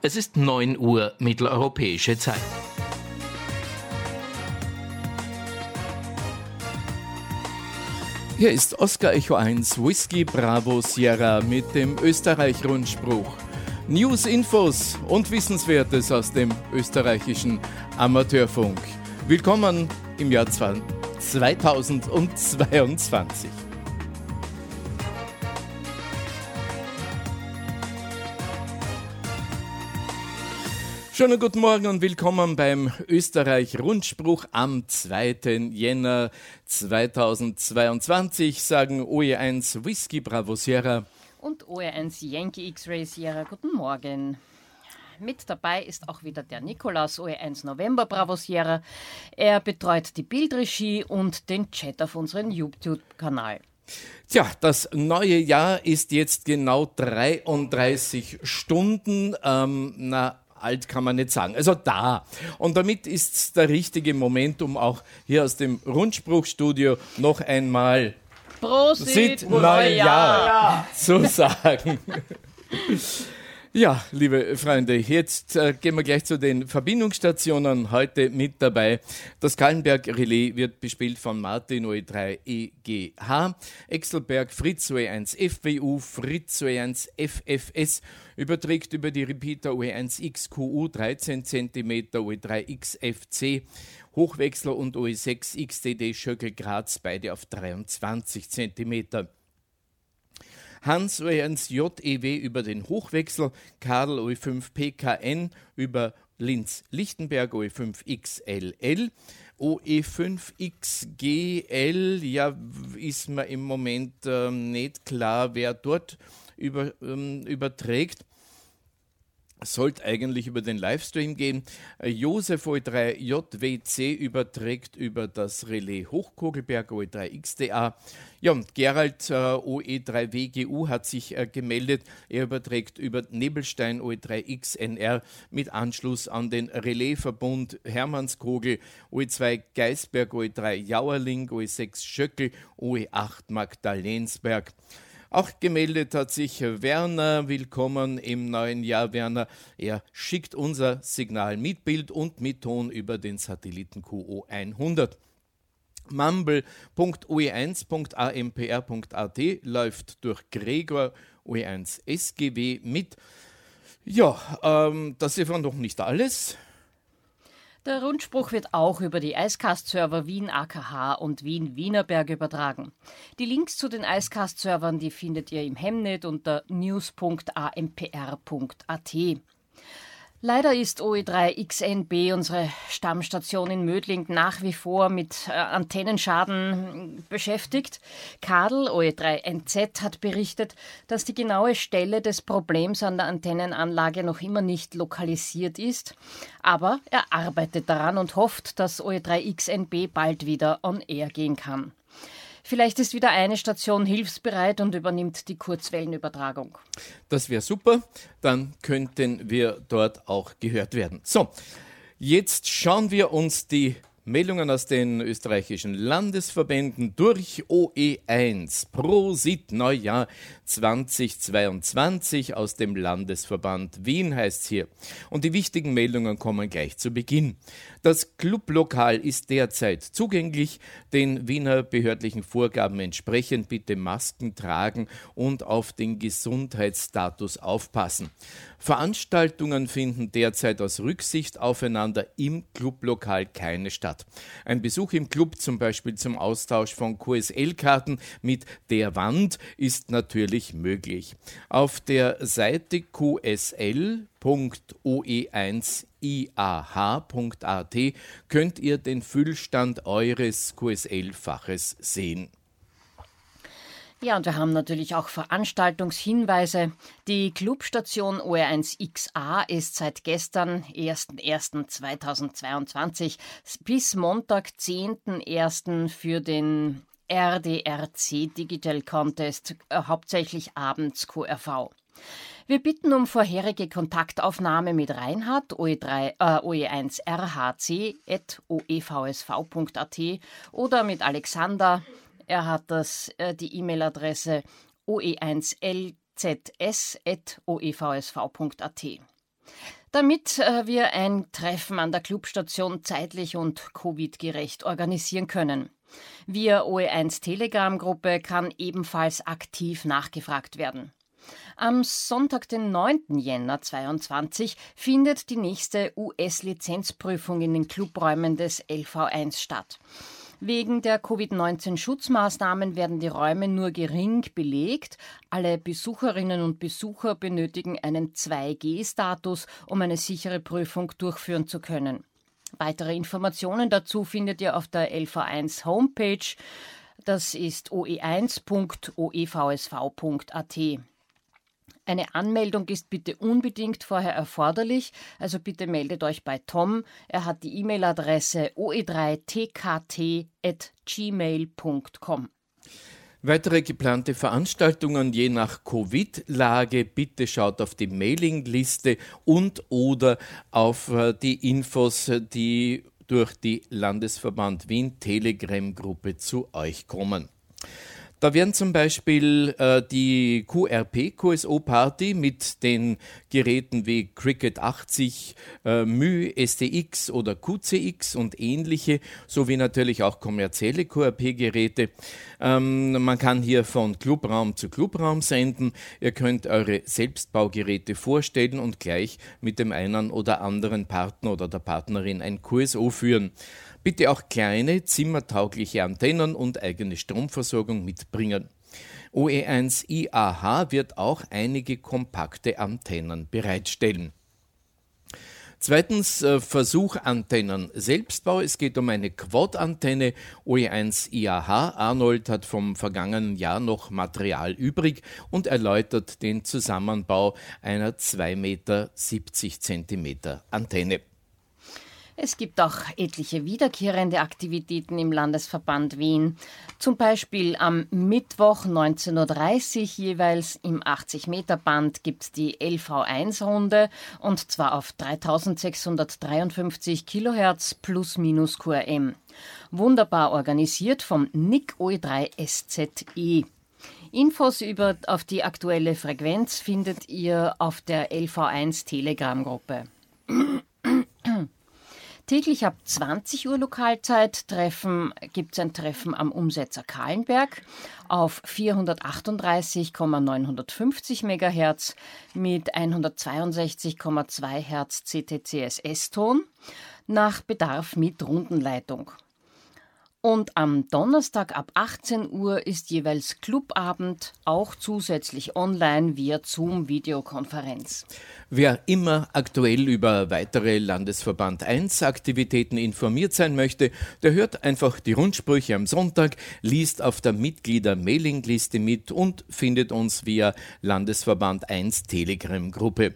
Es ist 9 Uhr mitteleuropäische Zeit. Hier ist Oscar Echo 1 Whisky Bravo Sierra mit dem Österreich-Rundspruch. News, Infos und Wissenswertes aus dem österreichischen Amateurfunk. Willkommen im Jahr 2022. Schönen guten Morgen und willkommen beim Österreich-Rundspruch am 2. Jänner 2022, sagen OE1 Whisky Bravo Sierra und OE1 Yankee X-Ray Sierra. Guten Morgen. Mit dabei ist auch wieder der Nikolaus OE1 November Bravo Sierra. Er betreut die Bildregie und den Chat auf unserem YouTube-Kanal. Tja, das neue Jahr ist jetzt genau 33 Stunden. Ähm, na, alt kann man nicht sagen. Also da. Und damit ist der richtige Moment, um auch hier aus dem Rundspruchstudio noch einmal Prosit, Neujahr Jahr zu sagen. Ja, liebe Freunde, jetzt äh, gehen wir gleich zu den Verbindungsstationen. Heute mit dabei. Das Kallenberg Relais wird bespielt von Martin OE3 EGH, Exelberg Fritz OE1 FWU, Fritz OE1 FFS überträgt über die Repeater OE1 XQU 13 cm OE3 XFC, Hochwechsler und OE6 XTD Schöckel Graz beide auf 23 cm. Hans OE1 JEW über den Hochwechsel, Karl OE5 PKN über Linz Lichtenberg OE5 XLL. OE5XGL, ja, ist mir im Moment ähm, nicht klar, wer dort über, ähm, überträgt sollte eigentlich über den Livestream gehen. Äh, Josef OE3 JWC überträgt über das Relais Hochkogelberg OE3 XDA. Ja, und Gerald äh, OE3 WGU hat sich äh, gemeldet. Er überträgt über Nebelstein OE3 XNR mit Anschluss an den Relaisverbund Hermannskogel OE2 Geisberg OE3 Jauerling OE6 Schöckel OE8 Magdalensberg. Auch gemeldet hat sich Werner. Willkommen im neuen Jahr, Werner. Er schickt unser Signal mit Bild und mit Ton über den Satelliten QO100. Mumble.oe1.ampr.at läuft durch Gregor OE1 SGW mit. Ja, ähm, das ist noch nicht alles. Der Rundspruch wird auch über die Icecast-Server Wien AKH und Wien Wienerberg übertragen. Die Links zu den Icecast-Servern, die findet ihr im Hemnet unter news.ampr.at. Leider ist OE3XNB, unsere Stammstation in Mödling, nach wie vor mit äh, Antennenschaden beschäftigt. Kadel, OE3NZ, hat berichtet, dass die genaue Stelle des Problems an der Antennenanlage noch immer nicht lokalisiert ist. Aber er arbeitet daran und hofft, dass OE3XNB bald wieder on air gehen kann. Vielleicht ist wieder eine Station hilfsbereit und übernimmt die Kurzwellenübertragung. Das wäre super, dann könnten wir dort auch gehört werden. So, jetzt schauen wir uns die Meldungen aus den österreichischen Landesverbänden durch OE1 Prosit Neujahr 2022 aus dem Landesverband Wien heißt es hier. Und die wichtigen Meldungen kommen gleich zu Beginn. Das Clublokal ist derzeit zugänglich, den Wiener behördlichen Vorgaben entsprechend bitte Masken tragen und auf den Gesundheitsstatus aufpassen. Veranstaltungen finden derzeit aus Rücksicht aufeinander im Clublokal keine statt. Ein Besuch im Club zum Beispiel zum Austausch von QSL-Karten mit der Wand ist natürlich möglich. Auf der Seite qsl.oe1iah.at könnt ihr den Füllstand eures QSL-Faches sehen. Ja, und wir haben natürlich auch Veranstaltungshinweise. Die Clubstation OR1XA ist seit gestern, 1.1.2022, bis Montag, 10.1. für den RDRC Digital Contest, äh, hauptsächlich abends QRV. Wir bitten um vorherige Kontaktaufnahme mit Reinhard OE3, äh, OE1RHC.oevsv.at oder mit Alexander er hat das, äh, die E-Mail-Adresse oe1lzs.oevsv.at. damit äh, wir ein Treffen an der Clubstation zeitlich und Covid-gerecht organisieren können. Via OE1 Telegram-Gruppe kann ebenfalls aktiv nachgefragt werden. Am Sonntag, den 9. Jänner 2022, findet die nächste US-Lizenzprüfung in den Clubräumen des LV1 statt. Wegen der Covid-19-Schutzmaßnahmen werden die Räume nur gering belegt. Alle Besucherinnen und Besucher benötigen einen 2G-Status, um eine sichere Prüfung durchführen zu können. Weitere Informationen dazu findet ihr auf der LV1 Homepage. Das ist oe1.oevsv.at. Eine Anmeldung ist bitte unbedingt vorher erforderlich, also bitte meldet euch bei Tom. Er hat die E-Mail-Adresse oe3tkt.gmail.com. Weitere geplante Veranstaltungen je nach Covid-Lage, bitte schaut auf die Mailingliste und oder auf äh, die Infos, die durch die Landesverband Wien Telegram-Gruppe zu euch kommen. Da werden zum Beispiel äh, die QRP, QSO Party mit den Geräten wie Cricket 80, äh, Mü, STX oder QCX und ähnliche, sowie natürlich auch kommerzielle QRP-Geräte. Ähm, man kann hier von Clubraum zu Clubraum senden. Ihr könnt eure Selbstbaugeräte vorstellen und gleich mit dem einen oder anderen Partner oder der Partnerin ein QSO führen. Bitte auch kleine, zimmertaugliche Antennen und eigene Stromversorgung mitbringen. OE1 IAH wird auch einige kompakte Antennen bereitstellen. Zweitens äh, Versuchantennen Selbstbau. Es geht um eine Quad-Antenne OE1 IAH. Arnold hat vom vergangenen Jahr noch Material übrig und erläutert den Zusammenbau einer 2,70 Meter Antenne. Es gibt auch etliche wiederkehrende Aktivitäten im Landesverband Wien. Zum Beispiel am Mittwoch 19.30 Uhr jeweils im 80-Meter-Band gibt es die LV1-Runde und zwar auf 3653 Kilohertz plus minus QRM. Wunderbar organisiert vom NIC OE3 SZE. Infos über, auf die aktuelle Frequenz findet ihr auf der LV1 Telegram-Gruppe. Täglich ab 20 Uhr Lokalzeit treffen, gibt es ein Treffen am Umsetzer Kahlenberg auf 438,950 MHz mit 162,2 Hertz CTCSS-Ton nach Bedarf mit Rundenleitung. Und am Donnerstag ab 18 Uhr ist jeweils Clubabend, auch zusätzlich online via Zoom-Videokonferenz. Wer immer aktuell über weitere Landesverband 1 Aktivitäten informiert sein möchte, der hört einfach die Rundsprüche am Sonntag, liest auf der Mitglieder-Mailingliste mit und findet uns via Landesverband 1 Telegram-Gruppe.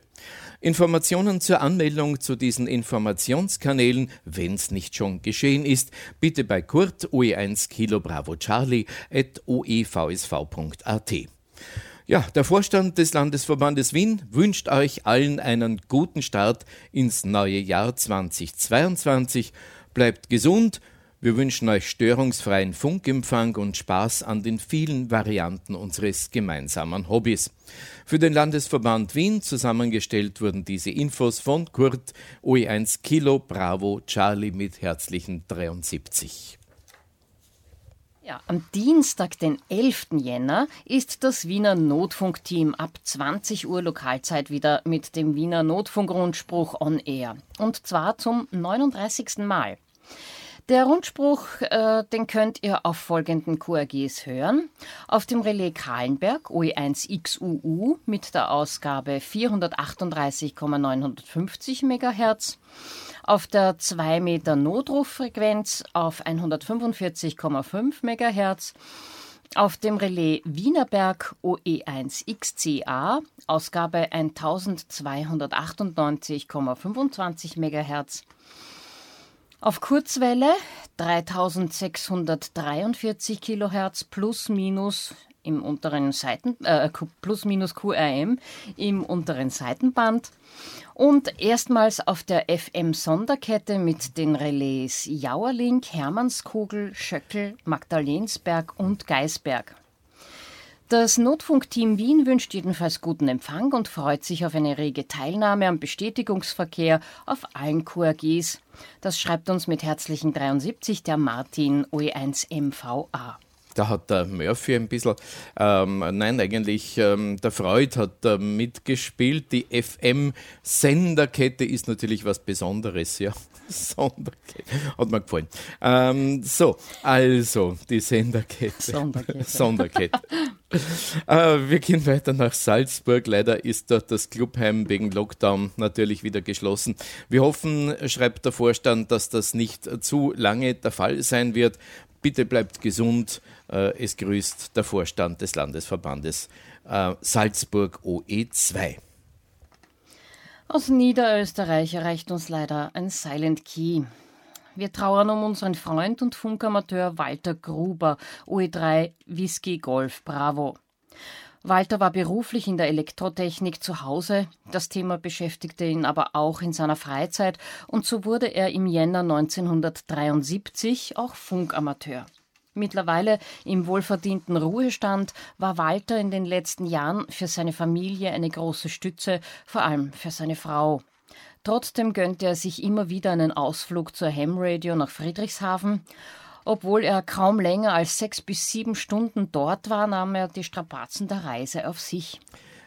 Informationen zur Anmeldung zu diesen Informationskanälen, wenn es nicht schon geschehen ist, bitte bei Kurt OE1 Kilo Bravo Charlie at oevsv.at. Ja, der Vorstand des Landesverbandes Wien wünscht euch allen einen guten Start ins neue Jahr 2022. Bleibt gesund, wir wünschen euch störungsfreien Funkempfang und Spaß an den vielen Varianten unseres gemeinsamen Hobbys. Für den Landesverband Wien zusammengestellt wurden diese Infos von Kurt OE1 Kilo Bravo Charlie mit herzlichen 73. Ja, am Dienstag, den 11. Jänner, ist das Wiener Notfunkteam ab 20 Uhr Lokalzeit wieder mit dem Wiener Notfunkrundspruch on Air. Und zwar zum 39. Mal. Der Rundspruch, äh, den könnt ihr auf folgenden QRGs hören. Auf dem Relais Kahlenberg OE1XUU mit der Ausgabe 438,950 MHz. Auf der 2 Meter Notrufffrequenz auf 145,5 MHz. Auf dem Relais Wienerberg OE1XCA, Ausgabe 1298,25 MHz. Auf Kurzwelle 3643 kHz plus minus im unteren Seiten äh, plus minus QRM im unteren Seitenband und erstmals auf der FM Sonderkette mit den Relais Jauerlink, Hermannskogel, Schöckel, Magdalensberg und Geisberg. Das Notfunkteam Wien wünscht jedenfalls guten Empfang und freut sich auf eine rege Teilnahme am Bestätigungsverkehr auf allen QRGs. Das schreibt uns mit herzlichen 73 der Martin OE1MVA. Da hat der Murphy ein bisschen, ähm, nein, eigentlich ähm, der Freud hat äh, mitgespielt. Die FM-Senderkette ist natürlich was Besonderes, ja. Sonderkette. Hat mir gefallen. Ähm, so, also die Senderkette. Sonderkette. Sonderkette. äh, wir gehen weiter nach Salzburg. Leider ist dort das Clubheim wegen Lockdown natürlich wieder geschlossen. Wir hoffen, schreibt der Vorstand, dass das nicht zu lange der Fall sein wird. Bitte bleibt gesund. Äh, es grüßt der Vorstand des Landesverbandes äh, Salzburg OE2. Aus Niederösterreich erreicht uns leider ein Silent Key. Wir trauern um unseren Freund und Funkamateur Walter Gruber, OE3 Whisky Golf Bravo. Walter war beruflich in der Elektrotechnik zu Hause, das Thema beschäftigte ihn aber auch in seiner Freizeit und so wurde er im Jänner 1973 auch Funkamateur. Mittlerweile im wohlverdienten Ruhestand war Walter in den letzten Jahren für seine Familie eine große Stütze, vor allem für seine Frau. Trotzdem gönnte er sich immer wieder einen Ausflug zur Ham Radio nach Friedrichshafen. Obwohl er kaum länger als sechs bis sieben Stunden dort war, nahm er die Strapazen der Reise auf sich.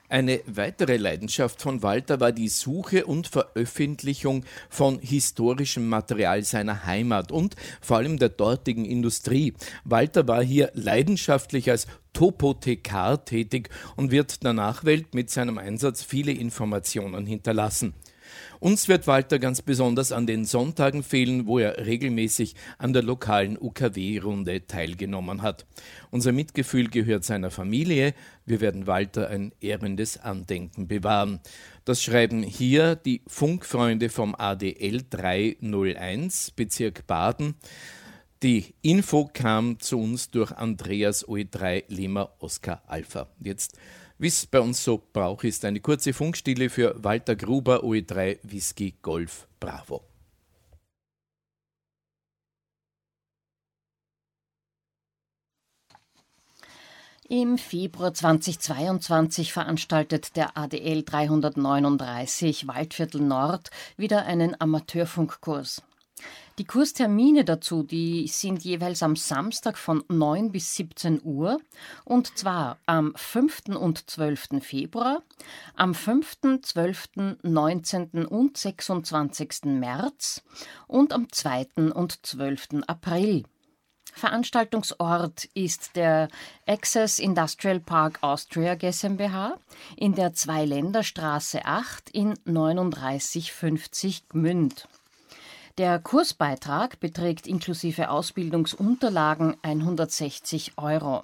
Eine weitere Leidenschaft von Walter war die Suche und Veröffentlichung von historischem Material seiner Heimat und vor allem der dortigen Industrie. Walter war hier leidenschaftlich als Topothekar tätig und wird der Nachwelt mit seinem Einsatz viele Informationen hinterlassen. Uns wird Walter ganz besonders an den Sonntagen fehlen, wo er regelmäßig an der lokalen UKW-Runde teilgenommen hat. Unser Mitgefühl gehört seiner Familie. Wir werden Walter ein ehrendes Andenken bewahren. Das schreiben hier die Funkfreunde vom ADL 301, Bezirk Baden. Die Info kam zu uns durch Andreas OE3 Lima Oscar Alpha. Jetzt wie es bei uns so Brauch ist, eine kurze Funkstille für Walter Gruber, OE3 Whisky Golf Bravo. Im Februar 2022 veranstaltet der ADL 339 Waldviertel Nord wieder einen Amateurfunkkurs. Die Kurstermine dazu, die sind jeweils am Samstag von 9 bis 17 Uhr und zwar am 5. und 12. Februar, am 5., 12., 19. und 26. März und am 2. und 12. April. Veranstaltungsort ist der Access Industrial Park Austria GmbH in der Zweiländerstraße 8 in 3950 Gmünd. Der Kursbeitrag beträgt inklusive Ausbildungsunterlagen 160 Euro.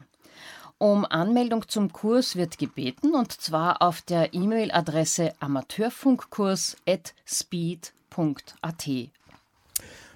Um Anmeldung zum Kurs wird gebeten und zwar auf der E-Mail-Adresse amateurfunkkurs.speed.at.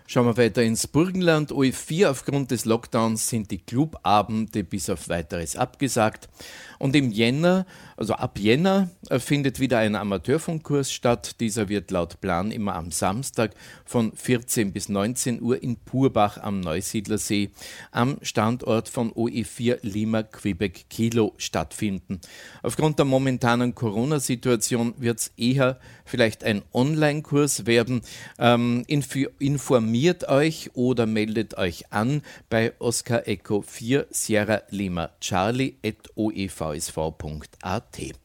Schauen wir weiter ins Burgenland. OE4 aufgrund des Lockdowns sind die Clubabende bis auf weiteres abgesagt. Und im Jänner, also ab Jänner, äh, findet wieder ein Amateurfunkkurs statt. Dieser wird laut Plan immer am Samstag von 14 bis 19 Uhr in Purbach am Neusiedlersee am Standort von OE4 Lima Quebec Kilo stattfinden. Aufgrund der momentanen Corona-Situation wird es eher vielleicht ein Online-Kurs werden. Ähm, informiert euch oder meldet euch an bei Oscar Echo 4 Sierra Lima Charlie at oevsv.at.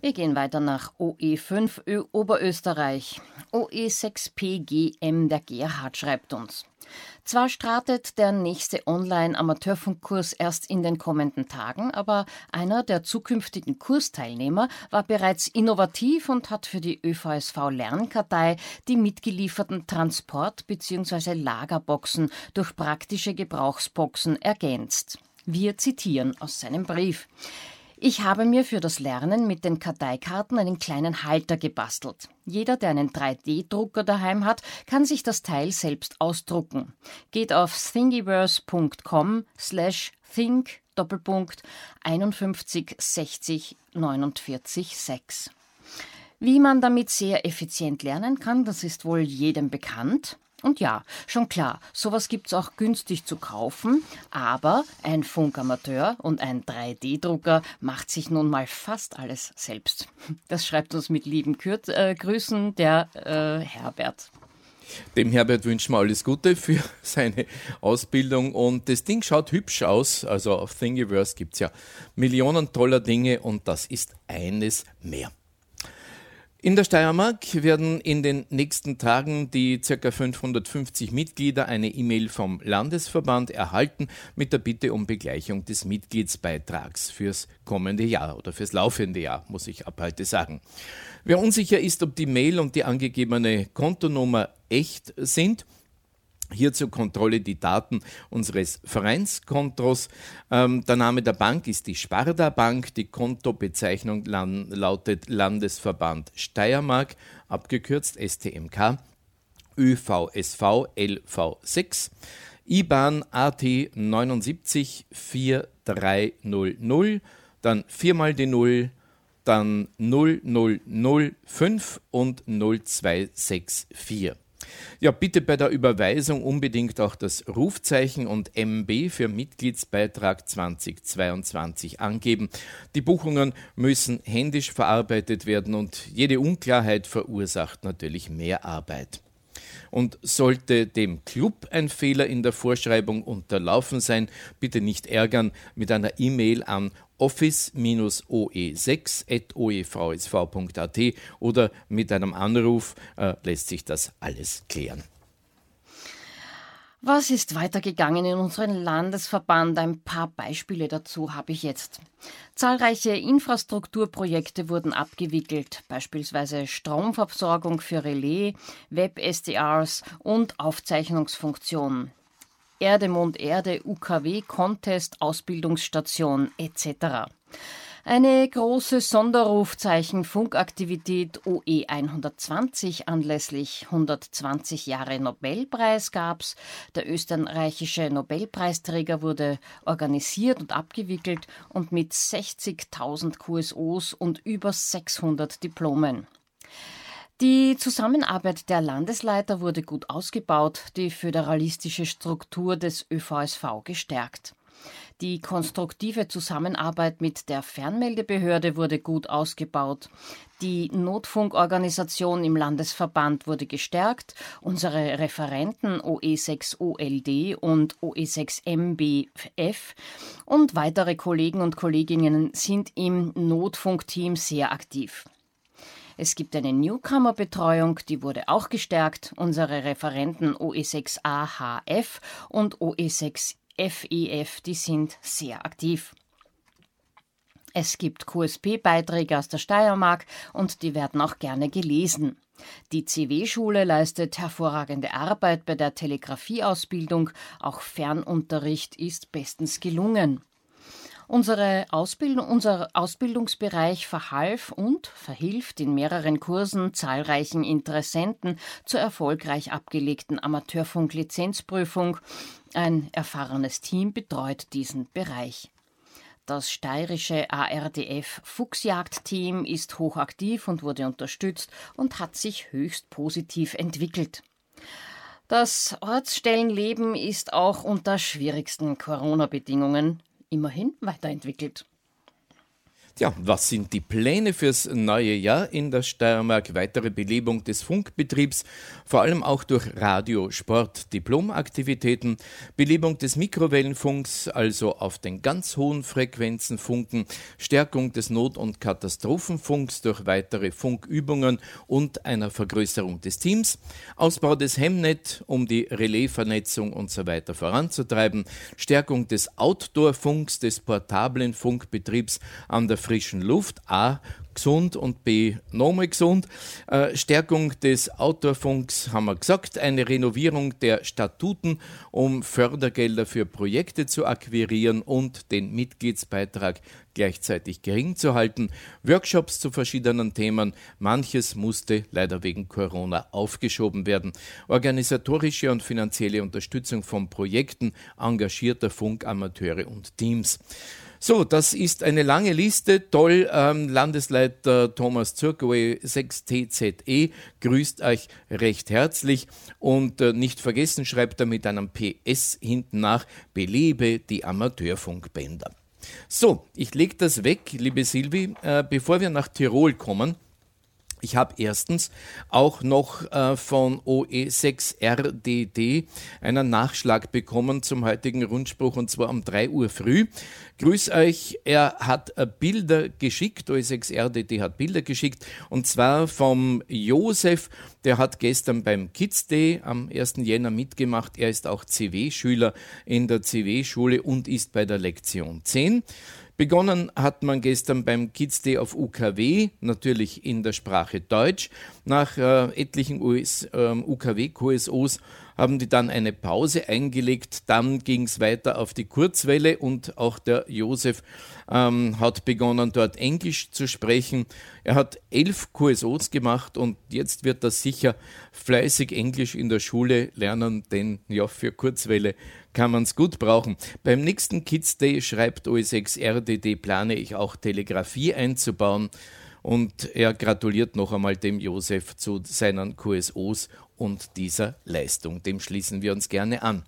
Wir gehen weiter nach OE5 Oberösterreich. OE6PGM, der Gerhard schreibt uns. Zwar startet der nächste Online-Amateurfunkkurs erst in den kommenden Tagen, aber einer der zukünftigen Kursteilnehmer war bereits innovativ und hat für die ÖVSV Lernkartei die mitgelieferten Transport- bzw. Lagerboxen durch praktische Gebrauchsboxen ergänzt. Wir zitieren aus seinem Brief. Ich habe mir für das Lernen mit den Karteikarten einen kleinen Halter gebastelt. Jeder, der einen 3D-Drucker daheim hat, kann sich das Teil selbst ausdrucken. Geht auf thingiverse.com slash think Doppelpunkt 51 60 49 6. Wie man damit sehr effizient lernen kann, das ist wohl jedem bekannt. Und ja, schon klar, sowas gibt's auch günstig zu kaufen, aber ein Funkamateur und ein 3D-Drucker macht sich nun mal fast alles selbst. Das schreibt uns mit lieben Kür äh, Grüßen der äh, Herbert. Dem Herbert wünschen wir alles Gute für seine Ausbildung und das Ding schaut hübsch aus. Also auf Thingiverse gibt es ja Millionen toller Dinge und das ist eines mehr. In der Steiermark werden in den nächsten Tagen die ca. 550 Mitglieder eine E-Mail vom Landesverband erhalten mit der Bitte um Begleichung des Mitgliedsbeitrags fürs kommende Jahr oder fürs laufende Jahr, muss ich ab heute sagen. Wer unsicher ist, ob die Mail und die angegebene Kontonummer echt sind, hier zur Kontrolle die Daten unseres Vereinskontos. Ähm, der Name der Bank ist die Sparda Bank. Die Kontobezeichnung lautet Landesverband Steiermark, abgekürzt STMK, ÖVSV LV6. IBAN AT 79 4300, dann viermal die 0, dann 0005 und 0264. Ja, bitte bei der Überweisung unbedingt auch das Rufzeichen und MB für Mitgliedsbeitrag 2022 angeben. Die Buchungen müssen händisch verarbeitet werden und jede Unklarheit verursacht natürlich mehr Arbeit. Und sollte dem Club ein Fehler in der Vorschreibung unterlaufen sein, bitte nicht ärgern mit einer E-Mail an office-oe6.oevsv.at oder mit einem Anruf äh, lässt sich das alles klären. Was ist weitergegangen in unserem Landesverband? Ein paar Beispiele dazu habe ich jetzt. Zahlreiche Infrastrukturprojekte wurden abgewickelt, beispielsweise Stromversorgung für Relais, Web-SDRs und Aufzeichnungsfunktionen. Erde, Mond, Erde, UKW, Contest, Ausbildungsstation etc. Eine große Sonderrufzeichen Funkaktivität OE 120 anlässlich 120 Jahre Nobelpreis gab's. Der österreichische Nobelpreisträger wurde organisiert und abgewickelt und mit 60.000 QSOs und über 600 Diplomen. Die Zusammenarbeit der Landesleiter wurde gut ausgebaut, die föderalistische Struktur des ÖVSV gestärkt. Die konstruktive Zusammenarbeit mit der Fernmeldebehörde wurde gut ausgebaut. Die Notfunkorganisation im Landesverband wurde gestärkt. Unsere Referenten OE6OLD und OE6MBF und weitere Kollegen und Kolleginnen sind im Notfunkteam sehr aktiv. Es gibt eine Newcomer-Betreuung, die wurde auch gestärkt. Unsere Referenten OE6AHF und OE6FEF, die sind sehr aktiv. Es gibt QSP-Beiträge aus der Steiermark und die werden auch gerne gelesen. Die CW-Schule leistet hervorragende Arbeit bei der Telegrafieausbildung. Auch Fernunterricht ist bestens gelungen. Unsere Ausbildung, unser Ausbildungsbereich verhalf und verhilft in mehreren Kursen zahlreichen Interessenten zur erfolgreich abgelegten Amateurfunk-Lizenzprüfung. Ein erfahrenes Team betreut diesen Bereich. Das steirische ARDF Fuchsjagdteam ist hochaktiv und wurde unterstützt und hat sich höchst positiv entwickelt. Das Ortsstellenleben ist auch unter schwierigsten Corona-Bedingungen immerhin weiterentwickelt. Ja, was sind die Pläne fürs neue Jahr in der Steiermark? Weitere Belebung des Funkbetriebs, vor allem auch durch Radio, Sport, Diplomaktivitäten, Belebung des Mikrowellenfunks, also auf den ganz hohen Frequenzen funken, Stärkung des Not- und Katastrophenfunks durch weitere Funkübungen und einer Vergrößerung des Teams, Ausbau des Hemnet, um die Relaisvernetzung und so weiter voranzutreiben, Stärkung des Outdoor-Funks, des portablen Funkbetriebs an der frischen Luft, A, gesund und B, nochmal gesund. Äh, Stärkung des Outdoorfunks haben wir gesagt, eine Renovierung der Statuten, um Fördergelder für Projekte zu akquirieren und den Mitgliedsbeitrag gleichzeitig gering zu halten, Workshops zu verschiedenen Themen, manches musste leider wegen Corona aufgeschoben werden, organisatorische und finanzielle Unterstützung von Projekten engagierter Funkamateure und Teams. So, das ist eine lange Liste. Toll, ähm, Landesleiter Thomas Zirkoe 6TZE grüßt euch recht herzlich und äh, nicht vergessen schreibt er mit einem PS hinten nach, belebe die Amateurfunkbänder. So, ich lege das weg, liebe Silvi, äh, bevor wir nach Tirol kommen. Ich habe erstens auch noch äh, von OE6RDD einen Nachschlag bekommen zum heutigen Rundspruch und zwar um 3 Uhr früh. Grüß euch, er hat äh, Bilder geschickt, OE6RDD hat Bilder geschickt und zwar vom Josef, der hat gestern beim Kids Day am 1. Jänner mitgemacht. Er ist auch CW-Schüler in der CW-Schule und ist bei der Lektion 10. Begonnen hat man gestern beim Kids Day auf UKW, natürlich in der Sprache Deutsch. Nach äh, etlichen US, äh, UKW-QSOs haben die dann eine Pause eingelegt. Dann ging es weiter auf die Kurzwelle und auch der Josef ähm, hat begonnen, dort Englisch zu sprechen. Er hat elf QSOs gemacht und jetzt wird er sicher fleißig Englisch in der Schule lernen, denn ja, für Kurzwelle kann man es gut brauchen. Beim nächsten Kids Day schreibt OS6 RDD, plane ich auch Telegrafie einzubauen. Und er gratuliert noch einmal dem Josef zu seinen QSOs und dieser Leistung. Dem schließen wir uns gerne an.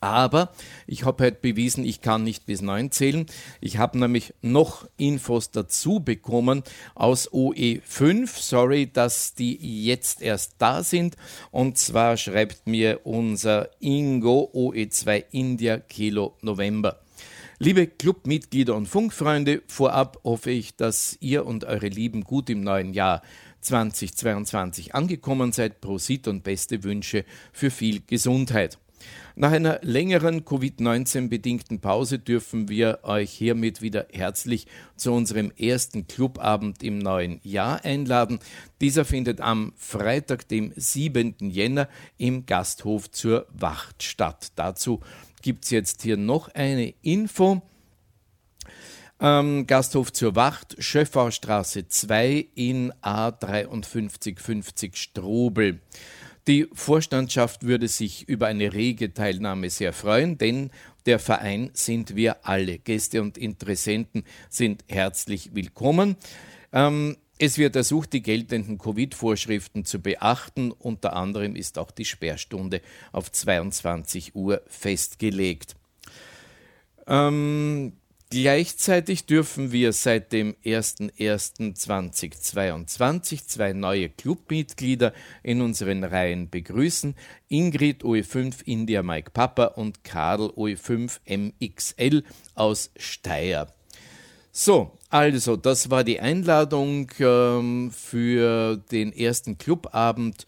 Aber ich habe heute bewiesen, ich kann nicht bis neun zählen. Ich habe nämlich noch Infos dazu bekommen aus OE5. Sorry, dass die jetzt erst da sind. Und zwar schreibt mir unser Ingo OE2 India Kilo November. Liebe Clubmitglieder und Funkfreunde, vorab hoffe ich, dass ihr und eure Lieben gut im neuen Jahr 2022 angekommen seid. Prosit und beste Wünsche für viel Gesundheit. Nach einer längeren Covid-19-bedingten Pause dürfen wir euch hiermit wieder herzlich zu unserem ersten Clubabend im neuen Jahr einladen. Dieser findet am Freitag, dem 7. Jänner im Gasthof zur Wacht statt. Dazu gibt es jetzt hier noch eine Info. Ähm, Gasthof zur Wacht, Schöffaustraße 2 in A5350 Strobel. Die Vorstandschaft würde sich über eine rege Teilnahme sehr freuen, denn der Verein sind wir alle. Gäste und Interessenten sind herzlich willkommen. Ähm, es wird ersucht, die geltenden Covid-Vorschriften zu beachten. Unter anderem ist auch die Sperrstunde auf 22 Uhr festgelegt. Ähm, Gleichzeitig dürfen wir seit dem 01.01.2022 zwei neue Clubmitglieder in unseren Reihen begrüßen. Ingrid OE5 India Mike Papa und Karl OE5 MXL aus Steyr. So, also, das war die Einladung ähm, für den ersten Clubabend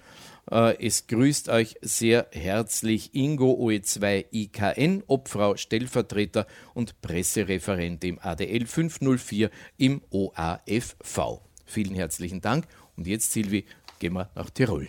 äh, es grüßt euch sehr herzlich Ingo OE2 IKN, Obfrau, Stellvertreter und Pressereferent im ADL 504 im OAFV. Vielen herzlichen Dank und jetzt, Silvi, gehen wir nach Tirol.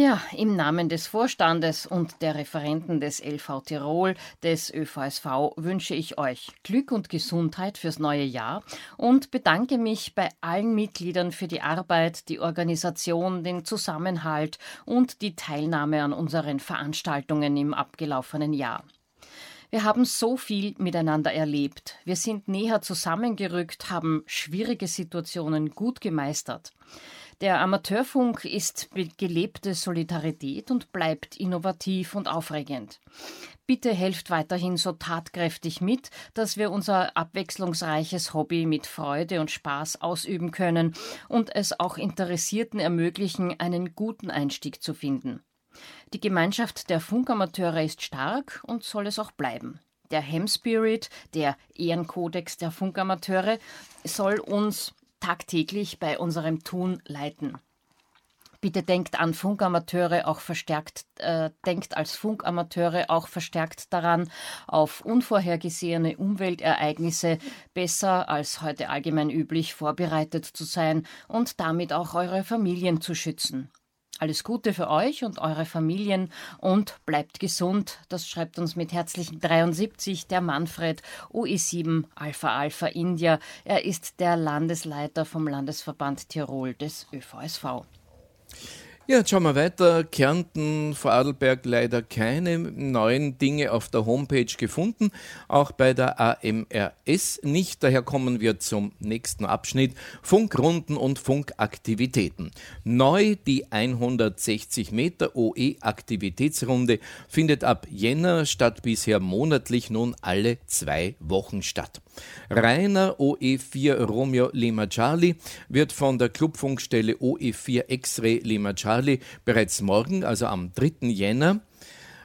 Ja, im Namen des Vorstandes und der Referenten des LV Tirol, des ÖVSV, wünsche ich euch Glück und Gesundheit fürs neue Jahr und bedanke mich bei allen Mitgliedern für die Arbeit, die Organisation, den Zusammenhalt und die Teilnahme an unseren Veranstaltungen im abgelaufenen Jahr. Wir haben so viel miteinander erlebt. Wir sind näher zusammengerückt, haben schwierige Situationen gut gemeistert. Der Amateurfunk ist gelebte Solidarität und bleibt innovativ und aufregend. Bitte helft weiterhin so tatkräftig mit, dass wir unser abwechslungsreiches Hobby mit Freude und Spaß ausüben können und es auch Interessierten ermöglichen, einen guten Einstieg zu finden. Die Gemeinschaft der Funkamateure ist stark und soll es auch bleiben. Der Hem Spirit, der Ehrenkodex der Funkamateure, soll uns tagtäglich bei unserem Tun leiten. Bitte denkt an Funkamateure auch verstärkt, äh, denkt als Funkamateure auch verstärkt daran, auf unvorhergesehene Umweltereignisse besser als heute allgemein üblich vorbereitet zu sein und damit auch eure Familien zu schützen. Alles Gute für euch und eure Familien und bleibt gesund. Das schreibt uns mit herzlichen 73 der Manfred OE7 Alpha Alpha India. Er ist der Landesleiter vom Landesverband Tirol des ÖVSV. Ja, jetzt schauen wir weiter. Kärnten, Vorarlberg leider keine neuen Dinge auf der Homepage gefunden, auch bei der AMRS nicht. Daher kommen wir zum nächsten Abschnitt. Funkrunden und Funkaktivitäten. Neu die 160 Meter OE-Aktivitätsrunde findet ab Jänner statt bisher monatlich nun alle zwei Wochen statt. Reiner OE4 Romeo Lima Charlie wird von der Clubfunkstelle OE4 X-Ray Lima Charlie bereits morgen, also am 3. Jänner,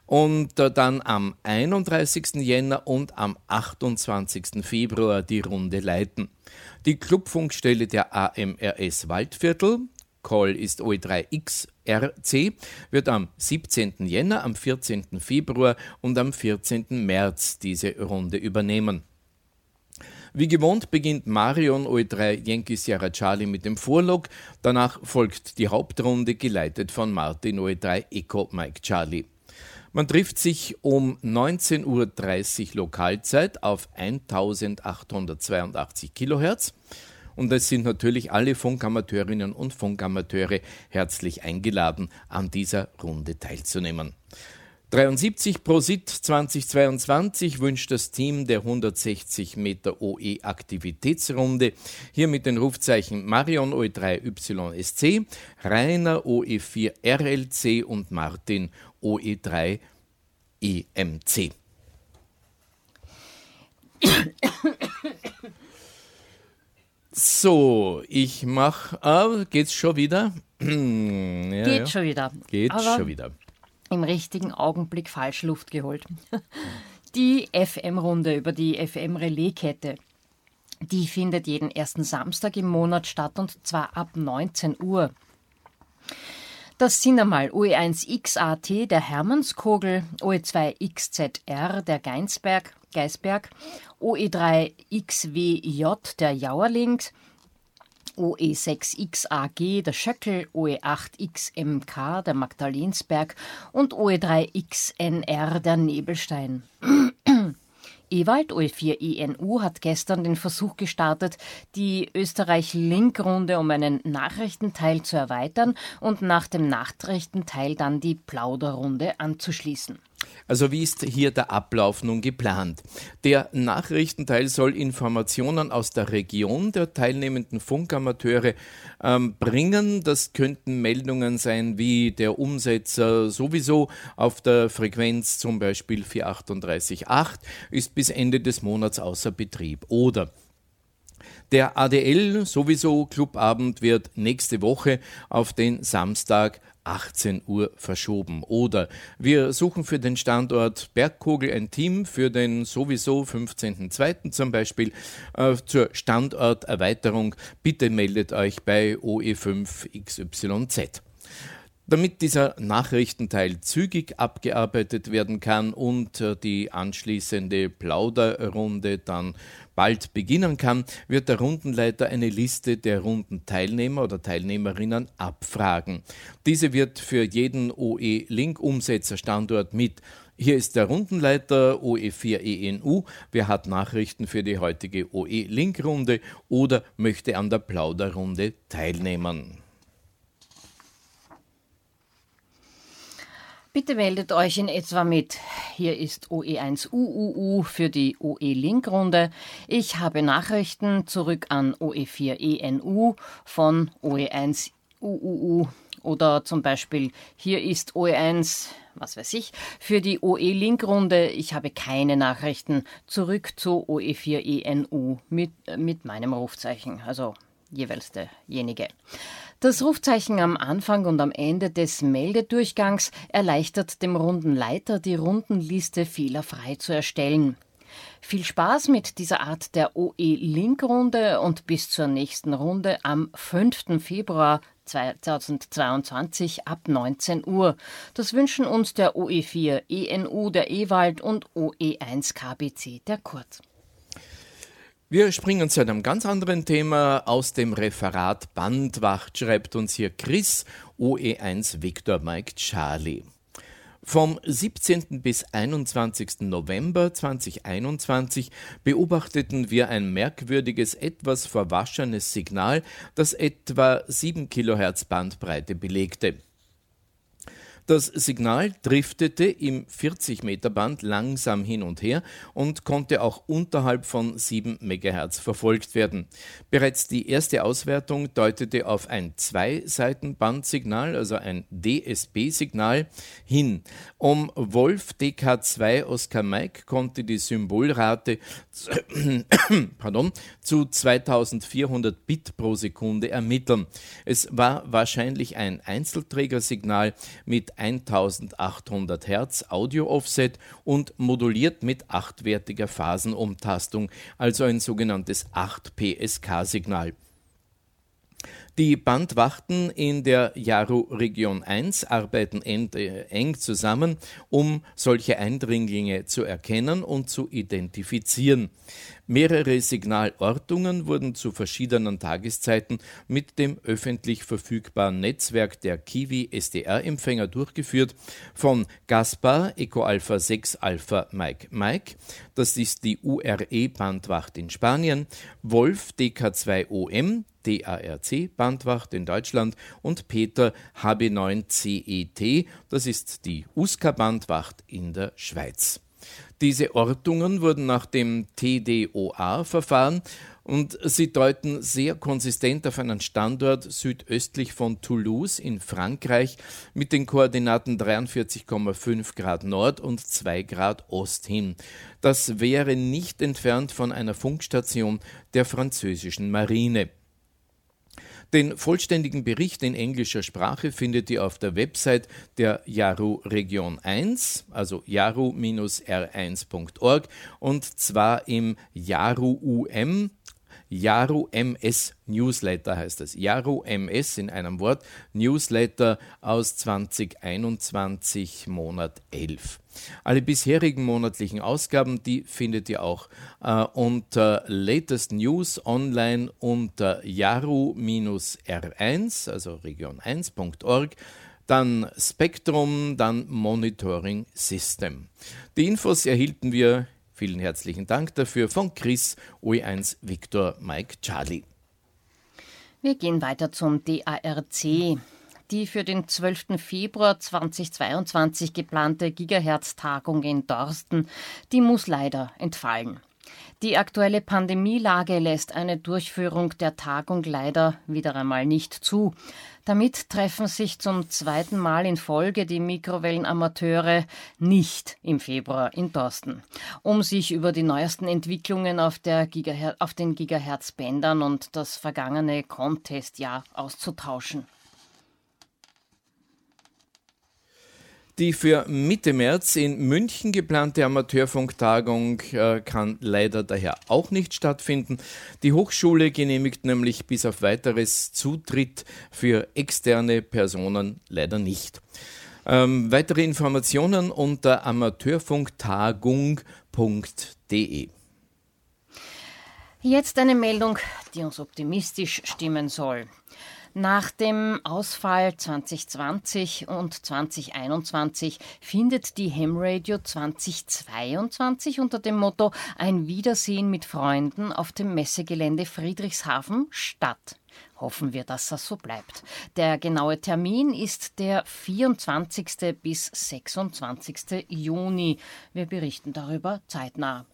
und äh, dann am 31. Jänner und am 28. Februar die Runde leiten. Die Clubfunkstelle der AMRS Waldviertel, Call ist OE3XRC, wird am 17. Jänner, am 14. Februar und am 14. März diese Runde übernehmen. Wie gewohnt beginnt Marion OE3 Yankee Sierra Charlie mit dem Vorlog. Danach folgt die Hauptrunde, geleitet von Martin OE3 Echo Mike Charlie. Man trifft sich um 19.30 Uhr Lokalzeit auf 1882 Kilohertz. Und es sind natürlich alle Funkamateurinnen und Funkamateure herzlich eingeladen, an dieser Runde teilzunehmen. 73 pro SIT 2022 wünscht das Team der 160 Meter OE Aktivitätsrunde hier mit den Rufzeichen Marion OE3YSC, Rainer OE4 RLC und Martin OE3 EMC. So, ich mach. Ah, geht's schon wieder? ja, Geht ja. schon wieder. Geht Aber schon wieder im richtigen Augenblick falsch Luft geholt. Die FM-Runde über die FM-Relaiskette. Die findet jeden ersten Samstag im Monat statt und zwar ab 19 Uhr. Das sind einmal OE1XAT der Hermannskogel, OE2XZR der Geinsberg, Geisberg, OE3XWJ der Jauerlings, OE6XAG der Schöckel, OE8XMK der Magdalensberg und OE3XNR der Nebelstein. Ewald OE4ENU hat gestern den Versuch gestartet, die Österreich-Link-Runde um einen Nachrichtenteil zu erweitern und nach dem Nachrichtenteil dann die Plauderrunde anzuschließen. Also wie ist hier der Ablauf nun geplant? Der Nachrichtenteil soll Informationen aus der Region der teilnehmenden Funkamateure ähm, bringen. Das könnten Meldungen sein wie der Umsetzer sowieso auf der Frequenz zum Beispiel 438.8 ist bis Ende des Monats außer Betrieb. Oder der ADL sowieso Clubabend wird nächste Woche auf den Samstag 18 Uhr verschoben. Oder wir suchen für den Standort Bergkogel ein Team für den sowieso 15.02. zum Beispiel äh, zur Standorterweiterung. Bitte meldet euch bei OE5XYZ. Damit dieser Nachrichtenteil zügig abgearbeitet werden kann und äh, die anschließende Plauderrunde dann bald beginnen kann, wird der Rundenleiter eine Liste der Rundenteilnehmer oder Teilnehmerinnen abfragen. Diese wird für jeden OE-Link-Umsetzerstandort mit hier ist der Rundenleiter OE4ENU. Wer hat Nachrichten für die heutige OE-Link-Runde oder möchte an der Plauderrunde teilnehmen? Bitte meldet euch in etwa mit. Hier ist OE1UUU für die OE-Link-Runde. Ich habe Nachrichten zurück an OE4ENU von OE1UUU oder zum Beispiel hier ist OE1, was weiß ich, für die OE-Link-Runde. Ich habe keine Nachrichten zurück zu OE4ENU mit, mit meinem Rufzeichen, also jeweils derjenige. Das Rufzeichen am Anfang und am Ende des Meldedurchgangs erleichtert dem Rundenleiter, die Rundenliste fehlerfrei zu erstellen. Viel Spaß mit dieser Art der OE-Link-Runde und bis zur nächsten Runde am 5. Februar 2022 ab 19 Uhr. Das wünschen uns der OE4 ENU der Ewald und OE1 KBC der Kurt. Wir springen zu einem ganz anderen Thema aus dem Referat Bandwacht, schreibt uns hier Chris, OE1 Victor Mike Charlie. Vom 17. bis 21. November 2021 beobachteten wir ein merkwürdiges, etwas verwaschenes Signal, das etwa 7 Kilohertz Bandbreite belegte. Das Signal driftete im 40-Meter-Band langsam hin und her und konnte auch unterhalb von 7 MHz verfolgt werden. Bereits die erste Auswertung deutete auf ein Zwei-Seiten-Bandsignal, also ein DSB-Signal, hin. Um Wolf DK2 Oscar Mike konnte die Symbolrate pardon, zu 2400 Bit pro Sekunde ermitteln. Es war wahrscheinlich ein Einzelträgersignal mit 1800 Hertz Audio-Offset und moduliert mit achtwertiger Phasenumtastung, also ein sogenanntes 8-PSK-Signal. Die Bandwachten in der Jaru Region 1 arbeiten eng zusammen, um solche Eindringlinge zu erkennen und zu identifizieren. Mehrere Signalortungen wurden zu verschiedenen Tageszeiten mit dem öffentlich verfügbaren Netzwerk der Kiwi SDR-Empfänger durchgeführt, von Gaspar Eco Alpha 6 Alpha Mike Mike, das ist die URE-Bandwacht in Spanien, Wolf DK2OM, DARC-Bandwacht in Deutschland und Peter HB9CET, das ist die USCA-Bandwacht in der Schweiz. Diese Ortungen wurden nach dem TDOA-Verfahren und sie deuten sehr konsistent auf einen Standort südöstlich von Toulouse in Frankreich mit den Koordinaten 43,5 Grad Nord und 2 Grad Ost hin. Das wäre nicht entfernt von einer Funkstation der französischen Marine. Den vollständigen Bericht in englischer Sprache findet ihr auf der Website der Yaru Region 1, also yaru-r1.org und zwar im Yaru UM Yaru MS Newsletter heißt es. Yaru MS in einem Wort, Newsletter aus 2021 Monat 11. Alle bisherigen monatlichen Ausgaben, die findet ihr auch äh, unter Latest News online unter yaru-r1, also region1.org dann Spektrum, dann Monitoring System. Die Infos erhielten wir Vielen herzlichen Dank dafür von Chris OE1 Victor Mike Charlie. Wir gehen weiter zum DARC. Die für den 12. Februar 2022 geplante Gigahertz-Tagung in Dorsten, die muss leider entfallen. Die aktuelle Pandemielage lässt eine Durchführung der Tagung leider wieder einmal nicht zu. Damit treffen sich zum zweiten Mal in Folge die Mikrowellenamateure nicht im Februar in Dorsten, um sich über die neuesten Entwicklungen auf, auf den Gigahertz-Bändern und das vergangene Contest-Jahr auszutauschen. Die für Mitte März in München geplante Amateurfunktagung äh, kann leider daher auch nicht stattfinden. Die Hochschule genehmigt nämlich bis auf weiteres Zutritt für externe Personen leider nicht. Ähm, weitere Informationen unter amateurfunktagung.de. Jetzt eine Meldung, die uns optimistisch stimmen soll. Nach dem Ausfall 2020 und 2021 findet die Ham Radio 2022 unter dem Motto Ein Wiedersehen mit Freunden auf dem Messegelände Friedrichshafen statt. Hoffen wir, dass das so bleibt. Der genaue Termin ist der 24. bis 26. Juni. Wir berichten darüber zeitnah.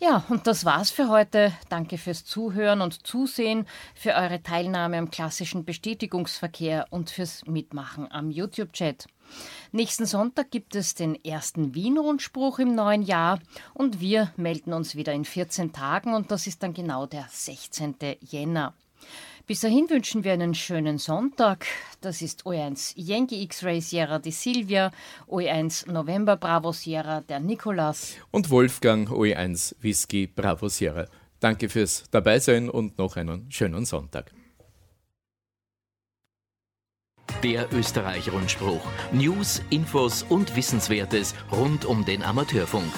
Ja, und das war's für heute. Danke fürs Zuhören und Zusehen, für eure Teilnahme am klassischen Bestätigungsverkehr und fürs Mitmachen am YouTube-Chat. Nächsten Sonntag gibt es den ersten Wien-Rundspruch im neuen Jahr und wir melden uns wieder in 14 Tagen und das ist dann genau der 16. Jänner. Bis dahin wünschen wir einen schönen Sonntag. Das ist OE1 Yankee X-Ray Sierra die Silvia, OE1 November Bravo Sierra der Nikolas und Wolfgang OE1 Whisky Bravo Sierra. Danke fürs Dabeisein und noch einen schönen Sonntag. Der Österreich-Rundspruch. News, Infos und Wissenswertes rund um den Amateurfunk.